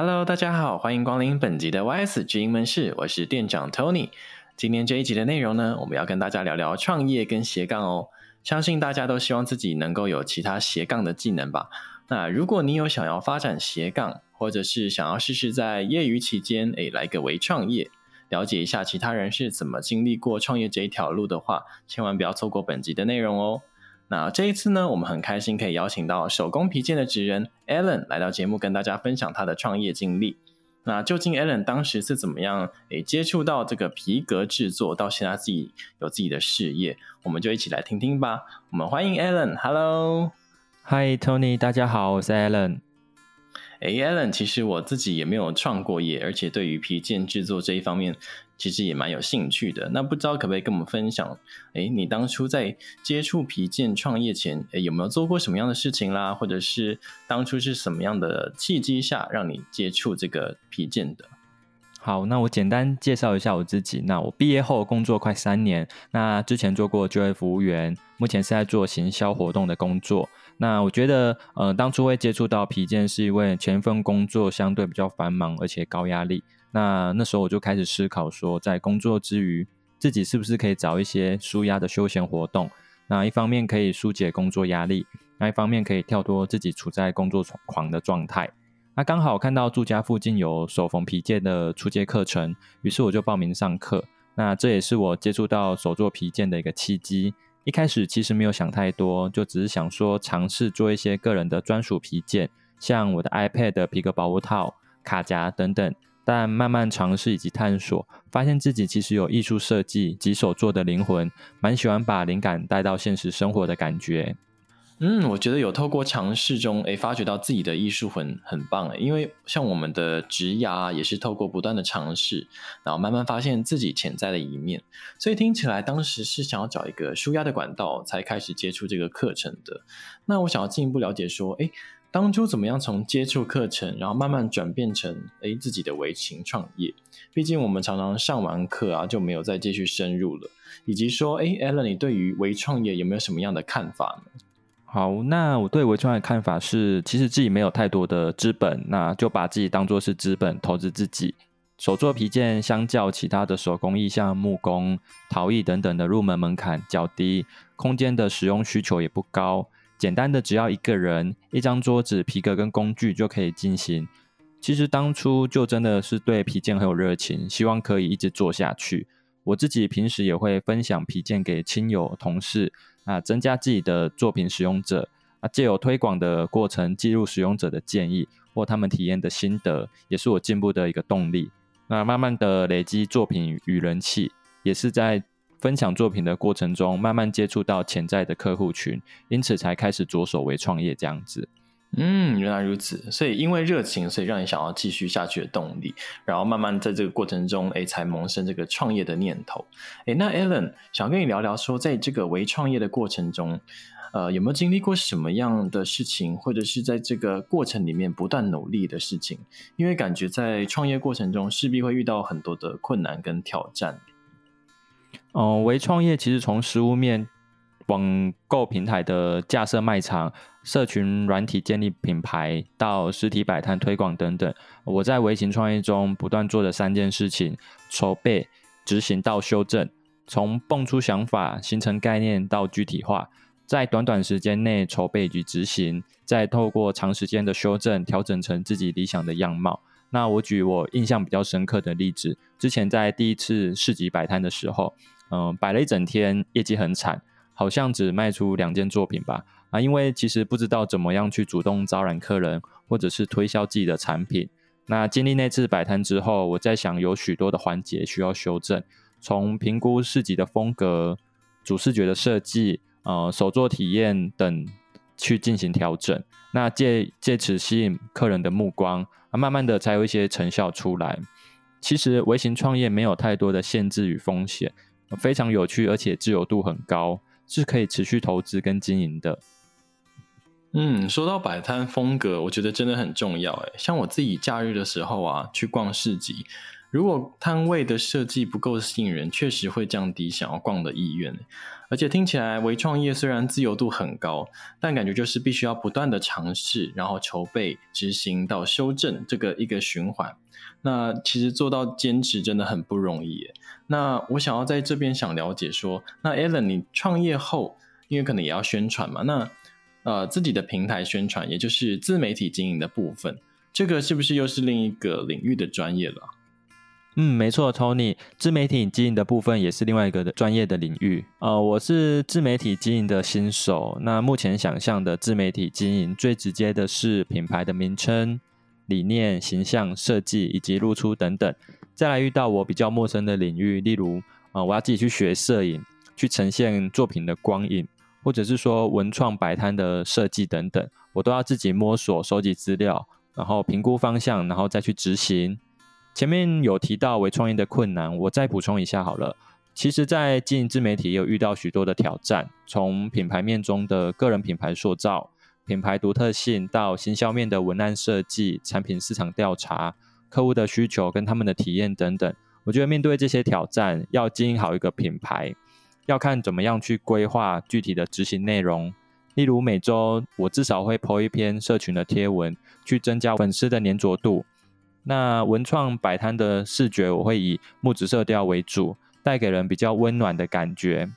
！Hello，大家好，欢迎光临本集的 YS 职营门市，我是店长 Tony。今天这一集的内容呢，我们要跟大家聊聊创业跟斜杠哦。相信大家都希望自己能够有其他斜杠的技能吧？那如果你有想要发展斜杠，或者是想要试试在业余期间，诶，来个微创业，了解一下其他人是怎么经历过创业这一条路的话，千万不要错过本集的内容哦。那这一次呢，我们很开心可以邀请到手工皮件的职人 Alan 来到节目，跟大家分享他的创业经历。那究竟 Alan 当时是怎么样诶接触到这个皮革制作，到现在自己有自己的事业？我们就一起来听听吧。我们欢迎 Alan，Hello，Hi Tony，大家好，我是 Alan。哎，Alan，其实我自己也没有创过业，而且对于皮件制作这一方面，其实也蛮有兴趣的。那不知道可不可以跟我们分享？哎，你当初在接触皮件创业前，哎，有没有做过什么样的事情啦？或者是当初是什么样的契机下让你接触这个皮件的？好，那我简单介绍一下我自己。那我毕业后工作快三年，那之前做过就业服务员，目前是在做行销活动的工作。那我觉得，呃，当初会接触到皮件，是因为前一份工作相对比较繁忙，而且高压力。那那时候我就开始思考说，在工作之余，自己是不是可以找一些舒压的休闲活动？那一方面可以疏解工作压力，那一方面可以跳脱自己处在工作狂的状态。那刚好看到住家附近有手缝皮件的初阶课程，于是我就报名上课。那这也是我接触到手做皮件的一个契机。一开始其实没有想太多，就只是想说尝试做一些个人的专属皮件，像我的 iPad 的皮革保护套、卡夹等等。但慢慢尝试以及探索，发现自己其实有艺术设计及手作的灵魂，蛮喜欢把灵感带到现实生活的感觉。嗯，我觉得有透过尝试中，诶，发掘到自己的艺术魂，很棒诶。因为像我们的职涯也是透过不断的尝试，然后慢慢发现自己潜在的一面。所以听起来当时是想要找一个舒压的管道，才开始接触这个课程的。那我想要进一步了解说，诶，当初怎么样从接触课程，然后慢慢转变成诶自己的微情创业？毕竟我们常常上完课啊，就没有再继续深入了。以及说，诶 a l l e n 你对于微创业有没有什么样的看法呢？好，那我对微创的看法是，其实自己没有太多的资本，那就把自己当作是资本投资自己。手作皮件相较其他的手工艺，像木工、陶艺等等的入门门槛较低，空间的使用需求也不高，简单的只要一个人、一张桌子、皮革跟工具就可以进行。其实当初就真的是对皮件很有热情，希望可以一直做下去。我自己平时也会分享皮件给亲友、同事。啊，增加自己的作品使用者啊，借由推广的过程记录使用者的建议或他们体验的心得，也是我进步的一个动力。那慢慢的累积作品与人气，也是在分享作品的过程中，慢慢接触到潜在的客户群，因此才开始着手为创业这样子。嗯，原来如此，所以因为热情，所以让你想要继续下去的动力，然后慢慢在这个过程中，哎，才萌生这个创业的念头。哎，那 Alan 想跟你聊聊说，在这个微创业的过程中，呃，有没有经历过什么样的事情，或者是在这个过程里面不断努力的事情？因为感觉在创业过程中势必会遇到很多的困难跟挑战。哦、微创业其实从实物面。网购平台的架设卖场、社群软体建立品牌，到实体摆摊推广等等，我在微型创业中不断做的三件事情：筹备、执行到修正。从蹦出想法、形成概念到具体化，在短短时间内筹备与执行，再透过长时间的修正，调整成自己理想的样貌。那我举我印象比较深刻的例子：之前在第一次市集摆摊的时候，嗯、摆了一整天，业绩很惨。好像只卖出两件作品吧，啊，因为其实不知道怎么样去主动招揽客人，或者是推销自己的产品。那经历那次摆摊之后，我在想有许多的环节需要修正，从评估市集的风格、主视觉的设计、呃，手作体验等去进行调整。那借借此吸引客人的目光，啊，慢慢的才有一些成效出来。其实微型创业没有太多的限制与风险，非常有趣，而且自由度很高，是可以持续投资跟经营的。嗯，说到摆摊风格，我觉得真的很重要。哎，像我自己假日的时候啊，去逛市集，如果摊位的设计不够吸引人，确实会降低想要逛的意愿。而且听起来微创业虽然自由度很高，但感觉就是必须要不断的尝试，然后筹备、执行到修正这个一个循环。那其实做到坚持真的很不容易。那我想要在这边想了解说，那 Alan 你创业后，因为可能也要宣传嘛，那呃自己的平台宣传，也就是自媒体经营的部分，这个是不是又是另一个领域的专业了？嗯，没错，Tony，自媒体经营的部分也是另外一个的专业的领域。呃，我是自媒体经营的新手。那目前想象的自媒体经营最直接的是品牌的名称、理念、形象设计以及露出等等。再来遇到我比较陌生的领域，例如，呃，我要自己去学摄影，去呈现作品的光影，或者是说文创摆摊的设计等等，我都要自己摸索、收集资料，然后评估方向，然后再去执行。前面有提到微创业的困难，我再补充一下好了。其实，在经营自媒体也有遇到许多的挑战，从品牌面中的个人品牌塑造、品牌独特性，到行销面的文案设计、产品市场调查、客户的需求跟他们的体验等等。我觉得面对这些挑战，要经营好一个品牌，要看怎么样去规划具体的执行内容。例如每周我至少会 po 一篇社群的贴文，去增加粉丝的黏着度。那文创摆摊的视觉，我会以木质色调为主，带给人比较温暖的感觉。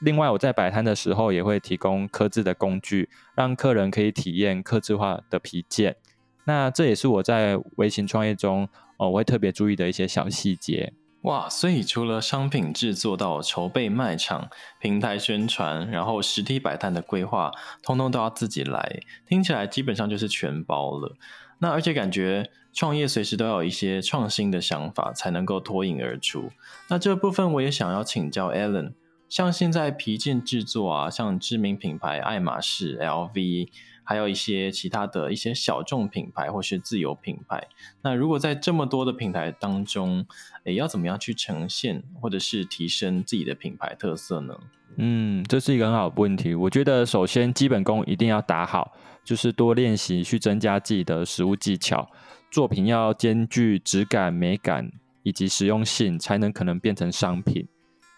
另外，我在摆摊的时候也会提供刻字的工具，让客人可以体验刻字化的皮件。那这也是我在微型创业中，哦，我会特别注意的一些小细节。哇，所以除了商品制作到筹备卖场、平台宣传，然后实体摆摊的规划，通通都要自己来，听起来基本上就是全包了。那而且感觉创业随时都要有一些创新的想法，才能够脱颖而出。那这部分我也想要请教 Alan，像现在皮件制作啊，像知名品牌爱马仕、LV，还有一些其他的一些小众品牌或是自有品牌。那如果在这么多的品牌当中，诶，要怎么样去呈现或者是提升自己的品牌特色呢？嗯，这是一个很好的问题。我觉得首先基本功一定要打好。就是多练习，去增加自己的实物技巧，作品要兼具质感、美感以及实用性，才能可能变成商品。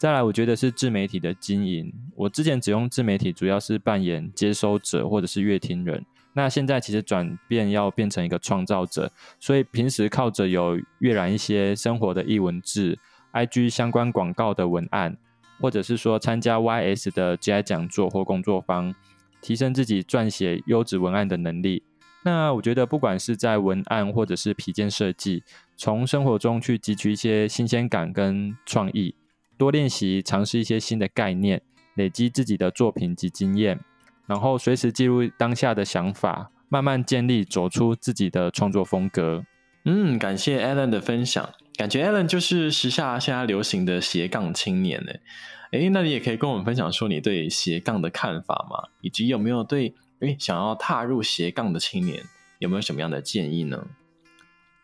再来，我觉得是自媒体的经营。我之前只用自媒体，主要是扮演接收者或者是阅听人。那现在其实转变要变成一个创造者，所以平时靠着有阅览一些生活的艺文志、IG 相关广告的文案，或者是说参加 YS 的 GI 讲座或工作坊。提升自己撰写优质文案的能力。那我觉得，不管是在文案或者是皮件设计，从生活中去汲取一些新鲜感跟创意，多练习，尝试一些新的概念，累积自己的作品及经验，然后随时记录当下的想法，慢慢建立走出自己的创作风格。嗯，感谢 Alan 的分享，感觉 Alan 就是时下现在流行的斜杠青年呢。诶，那你也可以跟我们分享说你对斜杠的看法吗？以及有没有对诶想要踏入斜杠的青年有没有什么样的建议呢？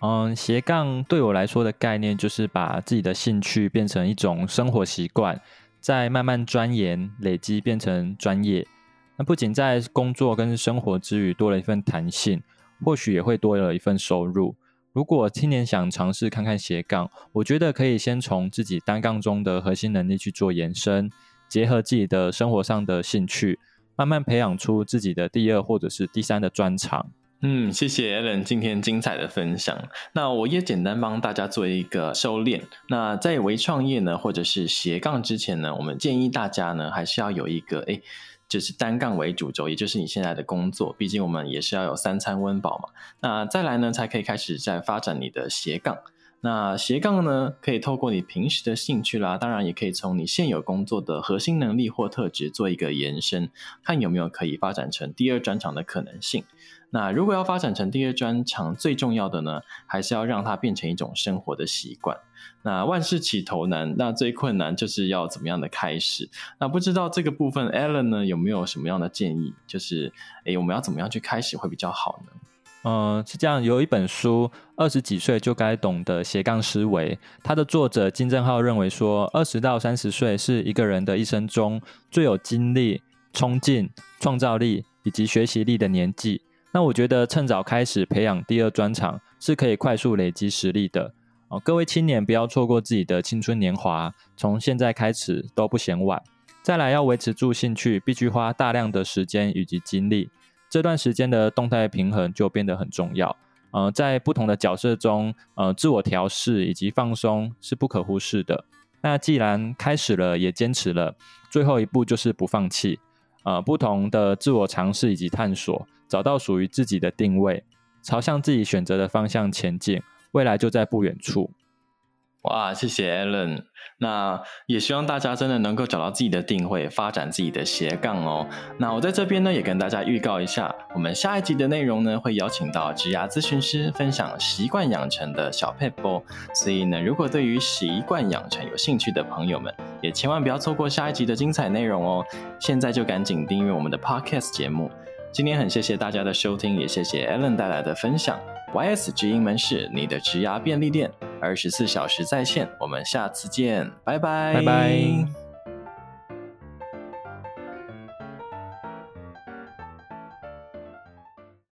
嗯，斜杠对我来说的概念就是把自己的兴趣变成一种生活习惯，再慢慢钻研、累积变成专业。那不仅在工作跟生活之余多了一份弹性，或许也会多了一份收入。如果青年想尝试看看斜杠，我觉得可以先从自己单杠中的核心能力去做延伸，结合自己的生活上的兴趣，慢慢培养出自己的第二或者是第三的专长。嗯，谢谢 Alan 今天精彩的分享。那我也简单帮大家做一个收敛。那在微创业呢，或者是斜杠之前呢，我们建议大家呢，还是要有一个诶就是单杠为主轴，也就是你现在的工作。毕竟我们也是要有三餐温饱嘛。那再来呢，才可以开始再发展你的斜杠。那斜杠呢，可以透过你平时的兴趣啦，当然也可以从你现有工作的核心能力或特质做一个延伸，看有没有可以发展成第二专长的可能性。那如果要发展成第二专长，最重要的呢，还是要让它变成一种生活的习惯。那万事起头难，那最困难就是要怎么样的开始？那不知道这个部分，Alan 呢有没有什么样的建议？就是，诶，我们要怎么样去开始会比较好呢？嗯，是这样，有一本书，二十几岁就该懂得斜杠思维，它的作者金正浩认为说，二十到三十岁是一个人的一生中最有精力、冲劲、创造力以及学习力的年纪。那我觉得趁早开始培养第二专长，是可以快速累积实力的。哦，各位青年不要错过自己的青春年华，从现在开始都不嫌晚。再来要维持住兴趣，必须花大量的时间以及精力。这段时间的动态平衡就变得很重要。呃，在不同的角色中，呃，自我调试以及放松是不可忽视的。那既然开始了，也坚持了，最后一步就是不放弃。呃，不同的自我尝试以及探索，找到属于自己的定位，朝向自己选择的方向前进，未来就在不远处。哇，谢谢 Alan。那也希望大家真的能够找到自己的定位，发展自己的斜杠哦。那我在这边呢，也跟大家预告一下，我们下一集的内容呢，会邀请到职涯咨询师分享习惯养成的小撇步。所以呢，如果对于习惯养成有兴趣的朋友们，也千万不要错过下一集的精彩内容哦。现在就赶紧订阅我们的 Podcast 节目。今天很谢谢大家的收听，也谢谢 Allen 带来的分享。YS 直营门市，你的植牙便利店，二十四小时在线。我们下次见，拜拜，拜拜。